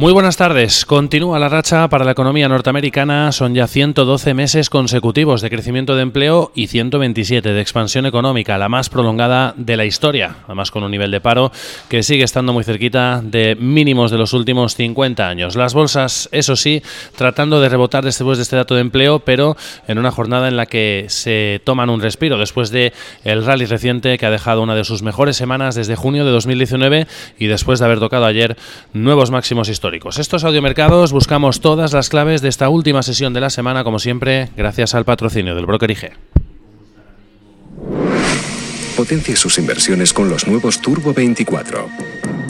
Muy buenas tardes. Continúa la racha para la economía norteamericana. Son ya 112 meses consecutivos de crecimiento de empleo y 127 de expansión económica, la más prolongada de la historia. Además, con un nivel de paro que sigue estando muy cerquita de mínimos de los últimos 50 años. Las bolsas, eso sí, tratando de rebotar después de este dato de empleo, pero en una jornada en la que se toman un respiro después de el rally reciente que ha dejado una de sus mejores semanas desde junio de 2019 y después de haber tocado ayer nuevos máximos históricos Estos audiomercados buscamos todas las claves de esta última sesión de la semana, como siempre, gracias al patrocinio del broker IG. Potencie sus inversiones con los nuevos Turbo 24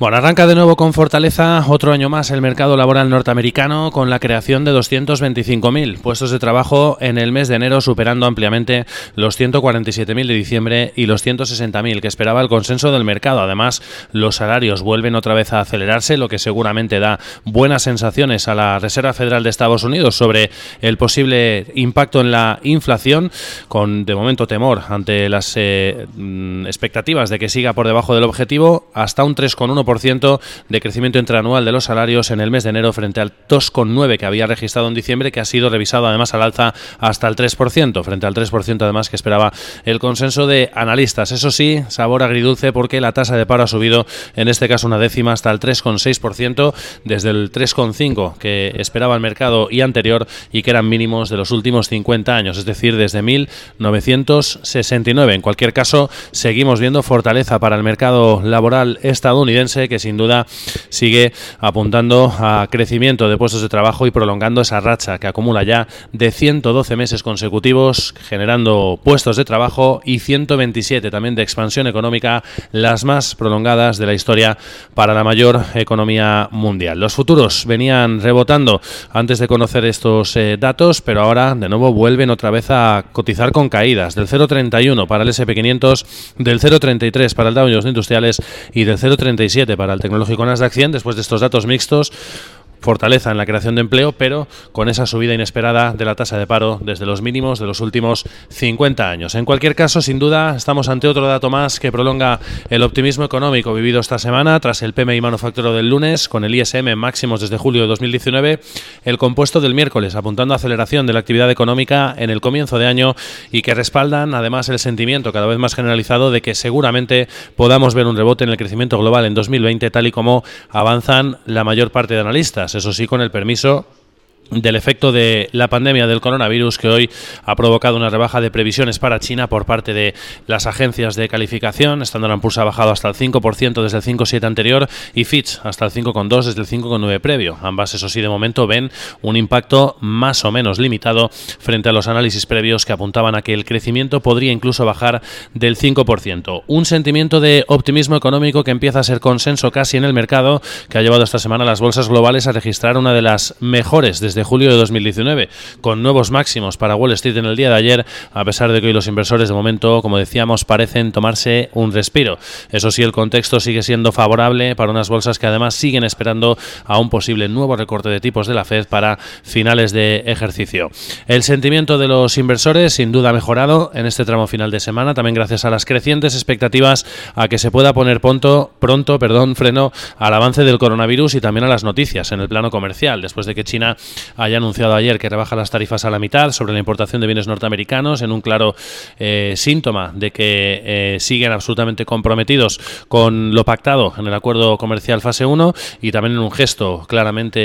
Bueno, arranca de nuevo con fortaleza otro año más el mercado laboral norteamericano con la creación de 225.000 puestos de trabajo en el mes de enero, superando ampliamente los 147.000 de diciembre y los 160.000 que esperaba el consenso del mercado. Además, los salarios vuelven otra vez a acelerarse, lo que seguramente da buenas sensaciones a la Reserva Federal de Estados Unidos sobre el posible impacto en la inflación, con de momento temor ante las eh, mm, expectativas de que siga por debajo del objetivo, hasta un 3,1% de crecimiento interanual de los salarios en el mes de enero frente al 2,9% que había registrado en diciembre, que ha sido revisado además al alza hasta el 3%, frente al 3% además que esperaba el consenso de analistas. Eso sí, sabor agridulce porque la tasa de paro ha subido en este caso una décima hasta el 3,6% desde el 3,5% que esperaba el mercado y anterior y que eran mínimos de los últimos 50 años, es decir, desde 1969. En cualquier caso, seguimos viendo fortaleza para el mercado laboral estadounidense que sin duda sigue apuntando a crecimiento de puestos de trabajo y prolongando esa racha que acumula ya de 112 meses consecutivos generando puestos de trabajo y 127 también de expansión económica, las más prolongadas de la historia para la mayor economía mundial. Los futuros venían rebotando antes de conocer estos eh, datos, pero ahora de nuevo vuelven otra vez a cotizar con caídas del 0,31 para el SP500, del 0,33 para el Dow Jones Industriales y del 0,37 para el tecnológico Nasdaq 100 después de estos datos mixtos fortaleza en la creación de empleo, pero con esa subida inesperada de la tasa de paro desde los mínimos de los últimos 50 años. En cualquier caso, sin duda, estamos ante otro dato más que prolonga el optimismo económico vivido esta semana tras el PMI manufacturero del lunes, con el ISM máximos desde julio de 2019, el compuesto del miércoles, apuntando a aceleración de la actividad económica en el comienzo de año y que respaldan además el sentimiento cada vez más generalizado de que seguramente podamos ver un rebote en el crecimiento global en 2020, tal y como avanzan la mayor parte de analistas eso sí, con el permiso del efecto de la pandemia del coronavirus que hoy ha provocado una rebaja de previsiones para China por parte de las agencias de calificación. Standard Poor's ha bajado hasta el 5% desde el 5,7 anterior y Fitch hasta el 5,2 desde el 5,9 previo. Ambas, eso sí, de momento ven un impacto más o menos limitado frente a los análisis previos que apuntaban a que el crecimiento podría incluso bajar del 5%. Un sentimiento de optimismo económico que empieza a ser consenso casi en el mercado, que ha llevado esta semana las bolsas globales a registrar una de las mejores desde de julio de 2019, con nuevos máximos para Wall Street en el día de ayer, a pesar de que hoy los inversores de momento, como decíamos, parecen tomarse un respiro. Eso sí, el contexto sigue siendo favorable para unas bolsas que además siguen esperando a un posible nuevo recorte de tipos de la Fed para finales de ejercicio. El sentimiento de los inversores sin duda ha mejorado en este tramo final de semana, también gracias a las crecientes expectativas a que se pueda poner pronto, pronto perdón, freno al avance del coronavirus y también a las noticias en el plano comercial, después de que China haya anunciado ayer que rebaja las tarifas a la mitad sobre la importación de bienes norteamericanos, en un claro eh, síntoma de que eh, siguen absolutamente comprometidos con lo pactado en el acuerdo comercial fase 1 y también en un gesto claramente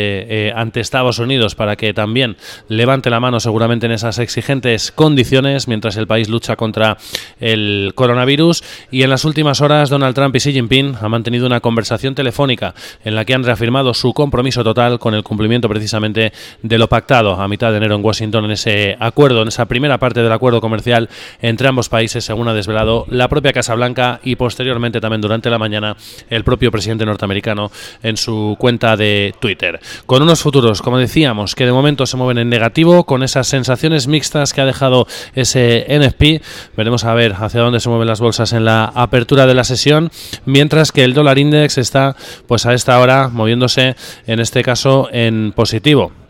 eh, ante Estados Unidos para que también levante la mano seguramente en esas exigentes condiciones mientras el país lucha contra el coronavirus. Y en las últimas horas Donald Trump y Xi Jinping han mantenido una conversación telefónica en la que han reafirmado su compromiso total con el cumplimiento precisamente de lo pactado a mitad de enero en Washington en ese acuerdo, en esa primera parte del acuerdo comercial entre ambos países, según ha desvelado la propia Casa Blanca y posteriormente también durante la mañana el propio presidente norteamericano en su cuenta de Twitter. Con unos futuros, como decíamos, que de momento se mueven en negativo, con esas sensaciones mixtas que ha dejado ese NFP. Veremos a ver hacia dónde se mueven las bolsas en la apertura de la sesión, mientras que el dólar index está pues a esta hora moviéndose en este caso en positivo.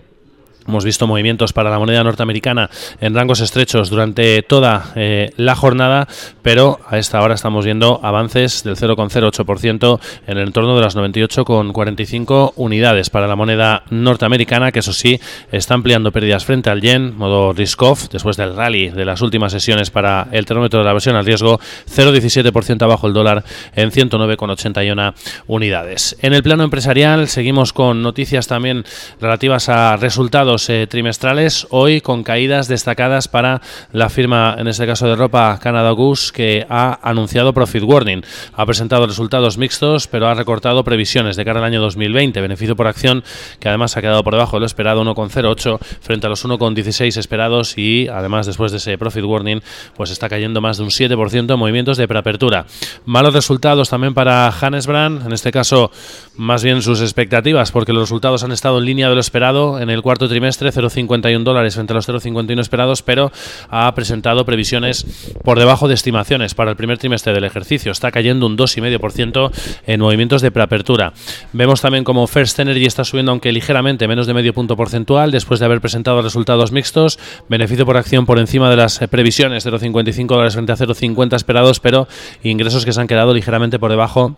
Hemos visto movimientos para la moneda norteamericana en rangos estrechos durante toda eh, la jornada, pero a esta hora estamos viendo avances del 0,08% en el entorno de las 98,45 unidades para la moneda norteamericana, que eso sí, está ampliando pérdidas frente al yen, modo risk-off, después del rally de las últimas sesiones para el termómetro de la versión al riesgo, 0,17% abajo el dólar en 109,81 unidades. En el plano empresarial seguimos con noticias también relativas a resultados eh, trimestrales, hoy con caídas destacadas para la firma, en este caso de ropa, Canada Goose, que ha anunciado profit warning. Ha presentado resultados mixtos, pero ha recortado previsiones de cara al año 2020. Beneficio por acción, que además ha quedado por debajo de lo esperado, 1,08 frente a los 1,16 esperados y además después de ese profit warning, pues está cayendo más de un 7% en movimientos de preapertura. Malos resultados también para Hannes Brand, en este caso más bien sus expectativas, porque los resultados han estado en línea de lo esperado en el cuarto trimestre 0,51 dólares frente a los 0,51 esperados, pero ha presentado previsiones por debajo de estimaciones para el primer trimestre del ejercicio. Está cayendo un 2,5% en movimientos de preapertura. Vemos también como First Energy está subiendo, aunque ligeramente, menos de medio punto porcentual, después de haber presentado resultados mixtos. Beneficio por acción por encima de las previsiones, 0,55 dólares frente a 0,50 esperados, pero ingresos que se han quedado ligeramente por debajo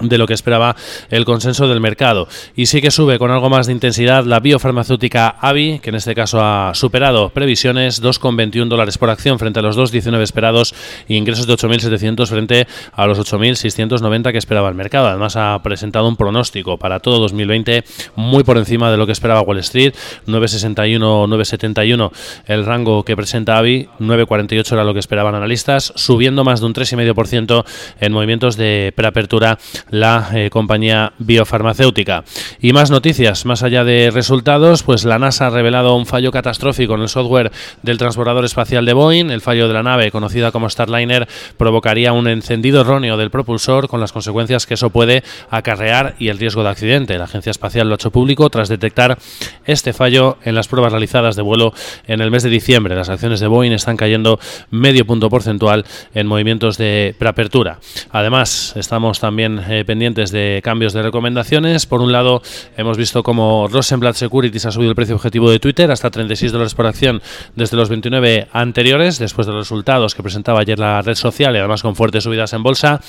de lo que esperaba el consenso del mercado. Y sí que sube con algo más de intensidad la biofarmacéutica AVI, que en este caso ha superado previsiones, 2,21 dólares por acción frente a los 2,19 esperados y ingresos de 8.700 frente a los 8.690 que esperaba el mercado. Además ha presentado un pronóstico para todo 2020 muy por encima de lo que esperaba Wall Street, 9,61, 9,71 el rango que presenta AVI, 9,48 era lo que esperaban analistas, subiendo más de un 3,5% en movimientos de preapertura la eh, compañía biofarmacéutica. Y más noticias, más allá de resultados, pues la NASA ha revelado un fallo catastrófico en el software del transbordador espacial de Boeing. El fallo de la nave, conocida como Starliner, provocaría un encendido erróneo del propulsor con las consecuencias que eso puede acarrear y el riesgo de accidente. La Agencia Espacial lo ha hecho público tras detectar este fallo en las pruebas realizadas de vuelo en el mes de diciembre. Las acciones de Boeing están cayendo medio punto porcentual en movimientos de preapertura. Además, estamos también eh, pendientes de cambios de recomendaciones. Por un lado, hemos visto como Rosenblatt Securities ha subido el precio objetivo de Twitter hasta 36 dólares por acción desde los 29 anteriores, después de los resultados que presentaba ayer la red social y además con fuertes subidas en bolsa.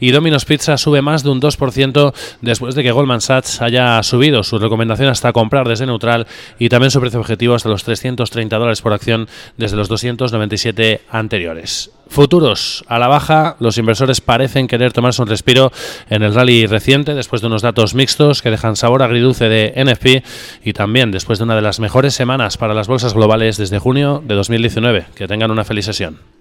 Y Domino's Pizza sube más de un 2% después de que Goldman Sachs haya subido su recomendación hasta comprar desde neutral y también su precio objetivo hasta los 330 dólares por acción desde los 297 anteriores. Futuros a la baja, los inversores parecen querer tomarse un respiro en el rally reciente después de unos datos mixtos que dejan sabor agridulce de NFP y también después de una de las mejores semanas para las bolsas globales desde junio de 2019. Que tengan una feliz sesión.